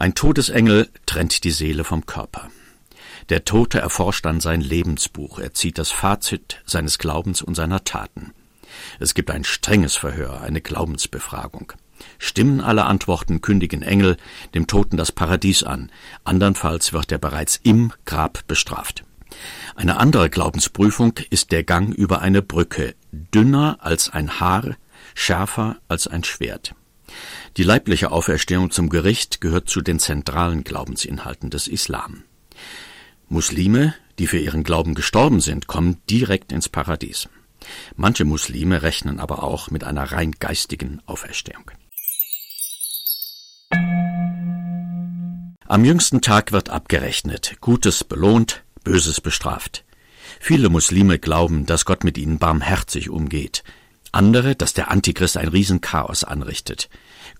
Ein Todesengel trennt die Seele vom Körper. Der Tote erforscht dann sein Lebensbuch, er zieht das Fazit seines Glaubens und seiner Taten. Es gibt ein strenges Verhör, eine Glaubensbefragung. Stimmen alle Antworten, kündigen Engel dem Toten das Paradies an, andernfalls wird er bereits im Grab bestraft. Eine andere Glaubensprüfung ist der Gang über eine Brücke, dünner als ein Haar, schärfer als ein Schwert. Die leibliche Auferstehung zum Gericht gehört zu den zentralen Glaubensinhalten des Islam. Muslime, die für ihren Glauben gestorben sind, kommen direkt ins Paradies. Manche Muslime rechnen aber auch mit einer rein geistigen Auferstehung. Am jüngsten Tag wird abgerechnet, Gutes belohnt, Böses bestraft. Viele Muslime glauben, dass Gott mit ihnen barmherzig umgeht, andere, dass der Antichrist ein Riesenchaos anrichtet.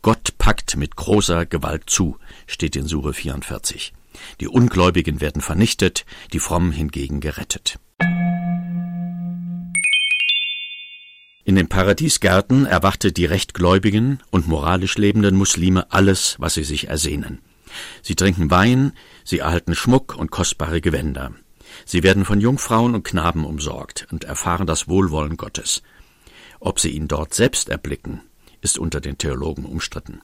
Gott packt mit großer Gewalt zu, steht in Sure 44. Die Ungläubigen werden vernichtet, die Frommen hingegen gerettet. In den Paradiesgärten erwartet die rechtgläubigen und moralisch lebenden Muslime alles, was sie sich ersehnen. Sie trinken Wein, sie erhalten Schmuck und kostbare Gewänder. Sie werden von Jungfrauen und Knaben umsorgt und erfahren das Wohlwollen Gottes. Ob sie ihn dort selbst erblicken, ist unter den Theologen umstritten.